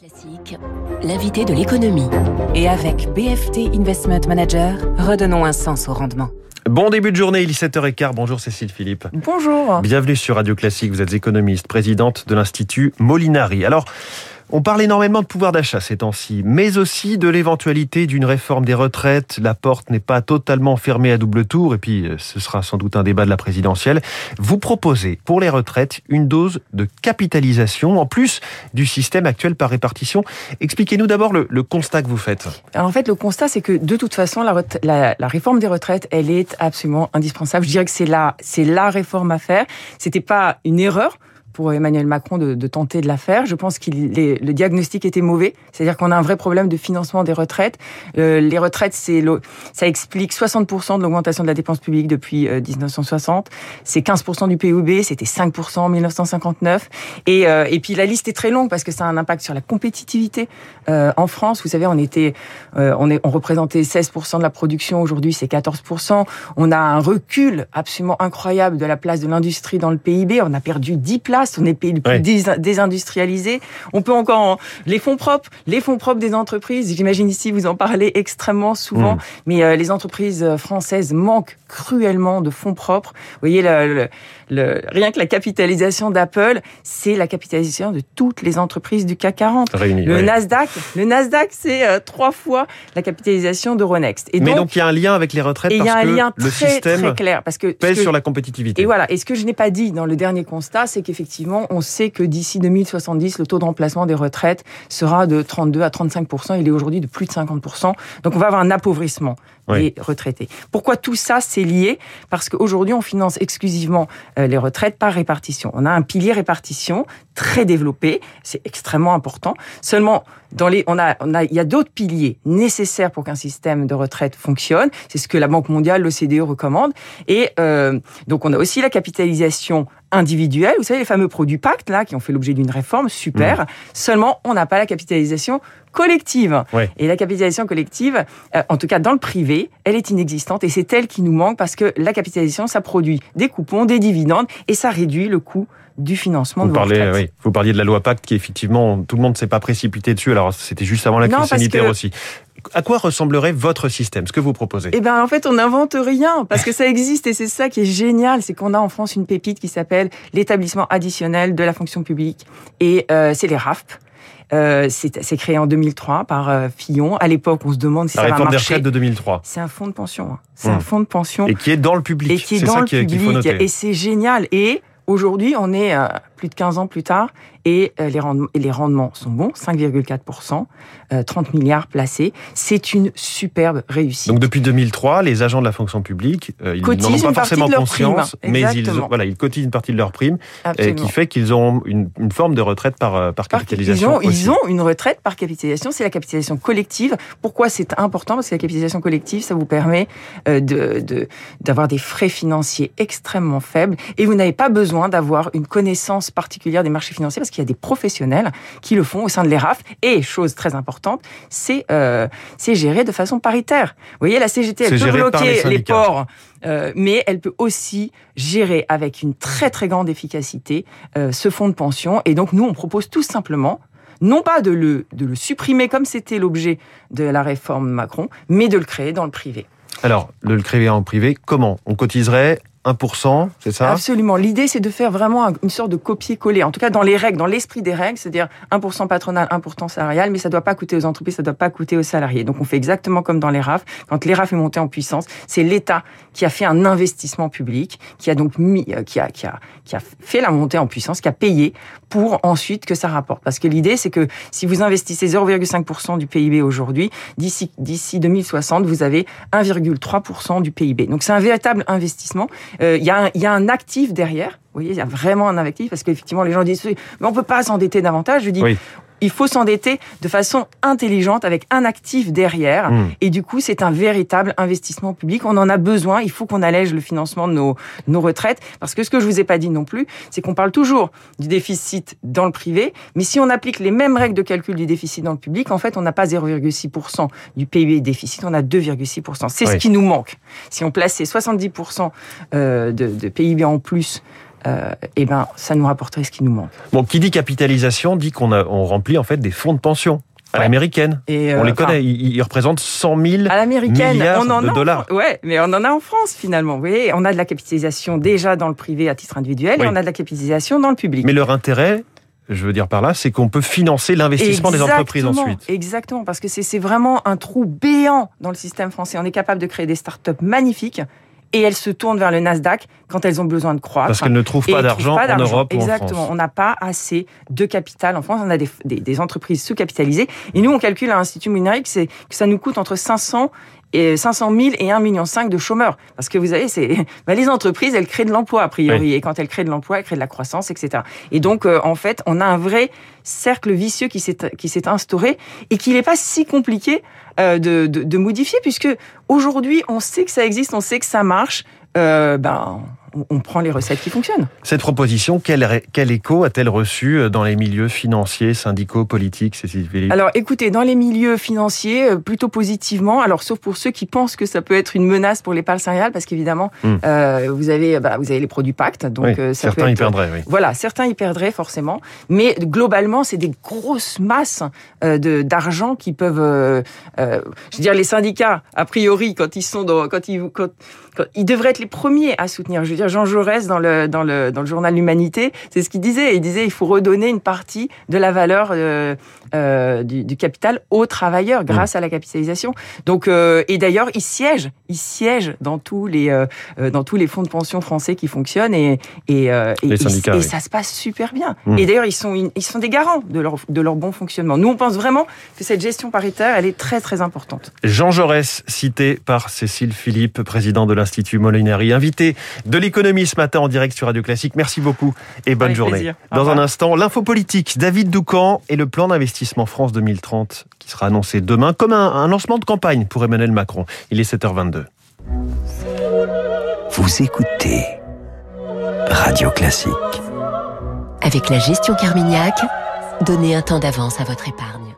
Classique, l'invité de l'économie. Et avec BFT Investment Manager, redonnons un sens au rendement. Bon début de journée, il est 7h15. Bonjour Cécile Philippe. Bonjour. Bienvenue sur Radio Classique. Vous êtes économiste, présidente de l'Institut Molinari. Alors, on parle énormément de pouvoir d'achat ces temps-ci, mais aussi de l'éventualité d'une réforme des retraites. La porte n'est pas totalement fermée à double tour, et puis euh, ce sera sans doute un débat de la présidentielle. Vous proposez pour les retraites une dose de capitalisation en plus du système actuel par répartition. Expliquez-nous d'abord le, constat que vous faites. Alors en fait, le constat, c'est que de toute façon, la, réforme des retraites, elle est absolument indispensable. Je dirais que c'est la, la réforme à faire. C'était pas une erreur pour Emmanuel Macron de, de, tenter de la faire. Je pense que le diagnostic était mauvais, c'est-à-dire qu'on a un vrai problème de financement des retraites. Euh, les retraites, c'est ça explique 60% de l'augmentation de la dépense publique depuis euh, 1960. C'est 15% du PIB, c'était 5% en 1959. Et, euh, et puis la liste est très longue parce que ça a un impact sur la compétitivité euh, en France. Vous savez, on était, euh, on, est, on représentait 16% de la production. Aujourd'hui, c'est 14%. On a un recul absolument incroyable de la place de l'industrie dans le PIB. On a perdu 10 places on est pays le plus ouais. désindustrialisé. On peut encore en... les fonds propres, les fonds propres des entreprises. J'imagine ici vous en parlez extrêmement souvent, mmh. mais euh, les entreprises françaises manquent cruellement de fonds propres. Vous voyez, le, le, le rien que la capitalisation d'Apple, c'est la capitalisation de toutes les entreprises du CAC 40. Réunis, le ouais. Nasdaq, le Nasdaq, c'est euh, trois fois la capitalisation d'Euronext. Et mais donc, il y a un lien avec les retraites et parce il y a un que lien le très, système très clair parce que pèse que, sur la compétitivité. Et voilà. Et ce que je n'ai pas dit dans le dernier constat, c'est qu'effectivement, on sait que d'ici 2070, le taux de remplacement des retraites sera de 32 à 35% Il est aujourd'hui de plus de 50 Donc, on va avoir un appauvrissement oui. des retraités. Pourquoi tout ça c'est lié? Parce qu'aujourd'hui, on finance exclusivement euh, les retraites par répartition. On a un pilier répartition très développé, c'est extrêmement important. Seulement, dans les, on a, on a, il y a d'autres piliers nécessaires pour qu'un système de retraite fonctionne. C'est ce que la Banque mondiale, l'OCDE recommande. Et euh, donc, on a aussi la capitalisation individuelle. Vous savez, les fameux produits pacte là, qui ont fait l'objet d'une réforme, super. Mmh. Seulement, on n'a pas la capitalisation collective. Ouais. Et la capitalisation collective, euh, en tout cas dans le privé, elle est inexistante et c'est elle qui nous manque parce que la capitalisation, ça produit des coupons, des dividendes et ça réduit le coût du financement vous de parlez, oui, Vous parliez de la loi Pacte qui effectivement, tout le monde ne s'est pas précipité dessus. Alors c'était juste avant la crise sanitaire aussi. À quoi ressemblerait votre système, ce que vous proposez Eh ben en fait, on n'invente rien parce que ça existe et c'est ça qui est génial, c'est qu'on a en France une pépite qui s'appelle l'établissement additionnel de la fonction publique et euh, c'est les RAFP. Euh, c'est créé en 2003 par euh, Fillon. À l'époque, on se demande si la ça va réforme marcher. des retraites de 2003. C'est un fonds de pension. Hein. C'est Mmh. un fonds de pension. Et qui est dans le public. Et qui est, c'est dans ça le public. faut noter. Et c'est génial. Et aujourd'hui, on est euh, plus de 15 ans plus tard et euh, les, rendements, et les rendements sont bons, 5,4%, euh, 30 milliards placés. C'est une superbe réussite. Donc depuis 2003, les agents de la fonction publique, euh, ils n'en ont pas forcément conscience, mais ils, Exactement. voilà, ils cotisent une partie de leur prime, euh, Absolument. qui fait qu'ils ont une, une forme de retraite par, euh, par Par- capitalisation. Ils ont, ils ont une retraite par capitalisation, c'est la capitalisation collective. Pourquoi c'est important? Parce que la capitalisation collective, ça vous permet euh, de- d'avoir des frais financiers extrêmement faibles et vous n'avez pas besoin d'avoir une connaissance particulière des marchés financiers parce qu'il y a des professionnels qui le font au sein de l'ERAF. Et chose très importante, c'est euh, géré de façon paritaire. Vous voyez, la CGT, elle peut les bloquer les, ports, euh, mais elle peut aussi gérer avec une très très grande efficacité euh, ce fonds de pension. Et donc nous, on propose tout simplement non pas de le, de le supprimer comme c'était l'objet de la réforme Macron, mais de le créer dans le privé. Alors, le, le créer en privé, comment? On cotiserait 1%, c'est ça? Absolument. L'idée, c'est de faire vraiment un- une sorte de copier-coller. En tout cas, dans les règles, dans l'esprit des règles, c'est-à-dire 1% patronal, 1% salarial, mais ça ne doit pas coûter aux entreprises, ça ne doit pas coûter aux salariés. Donc, on fait exactement comme dans les RAF. Quand les RAF est monté en puissance, c'est l'État qui a fait un investissement public, qui a donc mis, euh, qui a, qui a, qui a fait la montée en puissance, qui a payé pour ensuite que ça rapporte. Parce que l'idée, c'est que si vous investissez 0,5% du PIB aujourd'hui, d'ici, d'ici 2060, vous avez 1,3% du PIB. Donc, c'est un véritable investissement. Euh, Il y, a un- y a un actif derrière. Vous voyez, il y a vraiment un actif parce qu'effectivement, les gens disent, mais on peut pas s'endetter davantage. Je dis, Oui. Il faut s'endetter de façon intelligente avec un actif derrière. Mmh. Et du coup, c'est un véritable investissement public. On en a besoin. Il faut qu'on allège le financement de nos, nos retraites. Parce que ce que je vous ai pas dit non plus, c'est qu'on parle toujours du déficit dans le privé. Mais si on applique les mêmes règles de calcul du déficit dans le public, en fait, on n'a pas 0,6% du PIB déficit, on a 2,6%. C'est ce qui nous manque. Si on plaçait 70% euh, de, de PIB en plus euh, eh ben, ça nous rapporterait ce qui nous manque. Bon, qui dit capitalisation dit qu'on on remplit en fait des fonds de pension à l'américaine. Et on les connaît, ils, représentent 100 000 à milliards on en de dollars. ouais, mais on en a en France finalement. Vous voyez, on a de la capitalisation déjà dans le privé à titre individuel et on a de la capitalisation dans le public. Mais leur intérêt, je veux dire par là, c'est qu'on peut financer l'investissement des entreprises ensuite. Exactement, parce que c'est vraiment un trou béant dans le système français. On est capable de créer des startups magnifiques et elles se tournent vers le Nasdaq quand elles ont besoin de croître. Parce qu'elles ne trouvent pas d'argent en Europe Exactement. ou en France. On n'a pas assez de capital en France. On a des, des, entreprises sous-capitalisées. Et nous, on calcule à l'Institut Munaric que ça nous coûte entre 500 et 500 000 et 1,5 million de chômeurs. Parce que vous savez, c'est bah, les entreprises, elles créent de l'emploi a priori, et quand elles créent de l'emploi, elles créent de la croissance, etc. Et donc, euh, en fait, on a un vrai cercle vicieux qui s'est qui s'est instauré et qui n'est pas si compliqué euh, de, de, de, modifier, puisque aujourd'hui, on sait que ça existe, on sait que ça marche. Euh, ben, on prend les recettes qui fonctionnent. Cette proposition, quel, quel écho a-t-elle reçu euh, dans les milieux financiers, syndicaux, politiques, Cécile Philippe Alors écoutez, dans les milieux financiers, euh, plutôt positivement, alors sauf pour ceux qui pensent que ça peut être une menace pour l'épargne salariale, parce qu'évidemment, hmm. euh, vous, avez, bah, vous avez les produits pacte, donc ça certains y perdraient. Oui. Voilà, certains y perdraient forcément, mais globalement, c'est des grosses masses de d'argent qui peuvent, je veux dire, les syndicats, a priori, quand ils sont dans, quand ils, quand, ils devraient être les premiers à soutenir. Je veux dire, Jean Jaurès dans le dans le dans le journal L'Humanité, c'est ce qu'il disait. Il disait il faut redonner une partie de la valeur euh, euh, du, du, capital aux travailleurs grâce mmh. à la capitalisation. Donc euh, et d'ailleurs il siège, il siège dans tous les dans tous les fonds de pension français qui fonctionnent et et, et, ça se passe super bien. Mmh. Et d'ailleurs ils sont ils sont des garants de leur de leur bon fonctionnement. Nous on pense vraiment que cette gestion paritaire elle est très très importante. Jean Jaurès cité par Cécile Philippe, président de l'Institut Molinari, invité de l'économie ce matin en direct sur Radio Classique. Merci beaucoup et bonne journée. Dans un instant, l'info politique, David Doucan et le plan d'investissement France 2030 qui sera annoncé demain comme un, un lancement de campagne pour Emmanuel Macron. Il est 7h22. Vous écoutez Radio Classique. Avec la gestion Carmignac, donnez un temps d'avance à votre épargne.